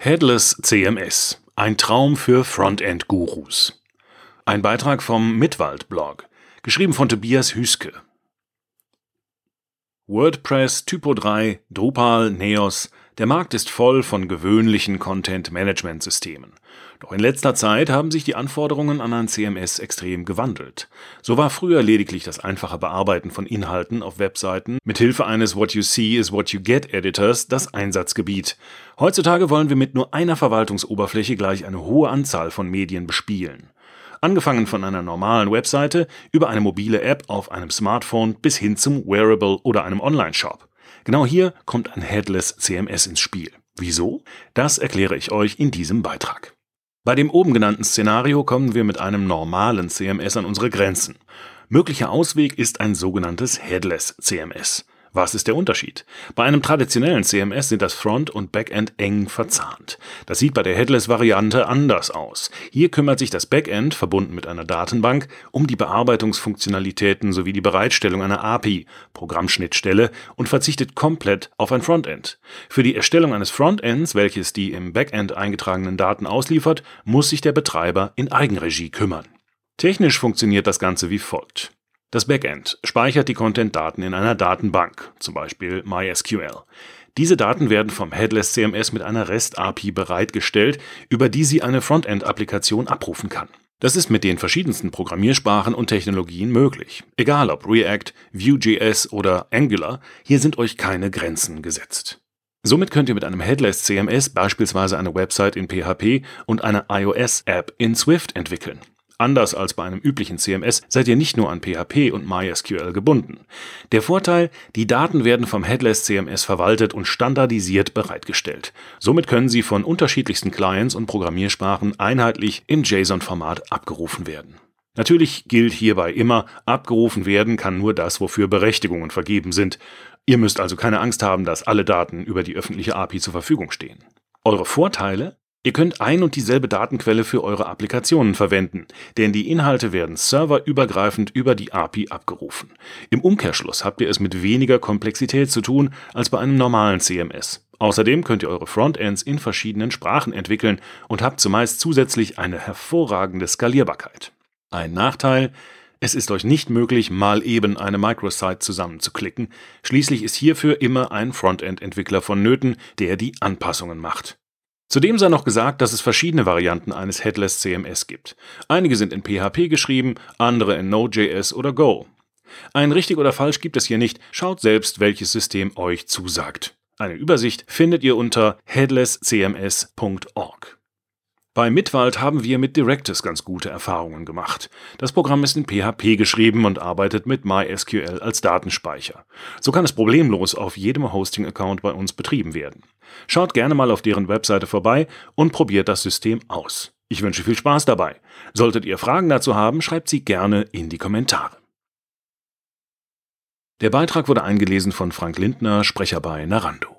Headless CMS. Ein Traum für Frontend-Gurus. Ein Beitrag vom Mitwald-Blog. Geschrieben von Tobias Hüske. WordPress, Typo 3, Drupal, Neos, der Markt ist voll von gewöhnlichen Content-Management-Systemen. Doch in letzter Zeit haben sich die Anforderungen an ein CMS extrem gewandelt. So war früher lediglich das einfache Bearbeiten von Inhalten auf Webseiten mit Hilfe eines What You See is What You Get Editors das Einsatzgebiet. Heutzutage wollen wir mit nur einer Verwaltungsoberfläche gleich eine hohe Anzahl von Medien bespielen. Angefangen von einer normalen Webseite über eine mobile App auf einem Smartphone bis hin zum Wearable oder einem Online-Shop. Genau hier kommt ein Headless CMS ins Spiel. Wieso? Das erkläre ich euch in diesem Beitrag. Bei dem oben genannten Szenario kommen wir mit einem normalen CMS an unsere Grenzen. Möglicher Ausweg ist ein sogenanntes Headless CMS. Was ist der Unterschied? Bei einem traditionellen CMS sind das Front und Backend eng verzahnt. Das sieht bei der Headless-Variante anders aus. Hier kümmert sich das Backend, verbunden mit einer Datenbank, um die Bearbeitungsfunktionalitäten sowie die Bereitstellung einer API, Programmschnittstelle, und verzichtet komplett auf ein Frontend. Für die Erstellung eines Frontends, welches die im Backend eingetragenen Daten ausliefert, muss sich der Betreiber in Eigenregie kümmern. Technisch funktioniert das Ganze wie folgt. Das Backend speichert die Content-Daten in einer Datenbank, zum Beispiel MySQL. Diese Daten werden vom Headless CMS mit einer REST-API bereitgestellt, über die sie eine Frontend-Applikation abrufen kann. Das ist mit den verschiedensten Programmiersprachen und Technologien möglich. Egal ob React, Vue.js oder Angular, hier sind euch keine Grenzen gesetzt. Somit könnt ihr mit einem Headless CMS beispielsweise eine Website in PHP und eine iOS-App in Swift entwickeln. Anders als bei einem üblichen CMS seid ihr nicht nur an PHP und MySQL gebunden. Der Vorteil, die Daten werden vom Headless CMS verwaltet und standardisiert bereitgestellt. Somit können sie von unterschiedlichsten Clients und Programmiersprachen einheitlich im JSON-Format abgerufen werden. Natürlich gilt hierbei immer, abgerufen werden kann nur das, wofür Berechtigungen vergeben sind. Ihr müsst also keine Angst haben, dass alle Daten über die öffentliche API zur Verfügung stehen. Eure Vorteile? Ihr könnt ein und dieselbe Datenquelle für eure Applikationen verwenden, denn die Inhalte werden serverübergreifend über die API abgerufen. Im Umkehrschluss habt ihr es mit weniger Komplexität zu tun als bei einem normalen CMS. Außerdem könnt ihr eure Frontends in verschiedenen Sprachen entwickeln und habt zumeist zusätzlich eine hervorragende Skalierbarkeit. Ein Nachteil, es ist euch nicht möglich, mal eben eine Microsite zusammenzuklicken. Schließlich ist hierfür immer ein Frontend-Entwickler vonnöten, der die Anpassungen macht. Zudem sei noch gesagt, dass es verschiedene Varianten eines Headless CMS gibt. Einige sind in PHP geschrieben, andere in Node.js oder Go. Ein richtig oder falsch gibt es hier nicht, schaut selbst, welches System euch zusagt. Eine Übersicht findet ihr unter headlesscms.org. Bei Mitwald haben wir mit Directus ganz gute Erfahrungen gemacht. Das Programm ist in PHP geschrieben und arbeitet mit MySQL als Datenspeicher. So kann es problemlos auf jedem Hosting-Account bei uns betrieben werden. Schaut gerne mal auf deren Webseite vorbei und probiert das System aus. Ich wünsche viel Spaß dabei. Solltet ihr Fragen dazu haben, schreibt sie gerne in die Kommentare. Der Beitrag wurde eingelesen von Frank Lindner, Sprecher bei Narando.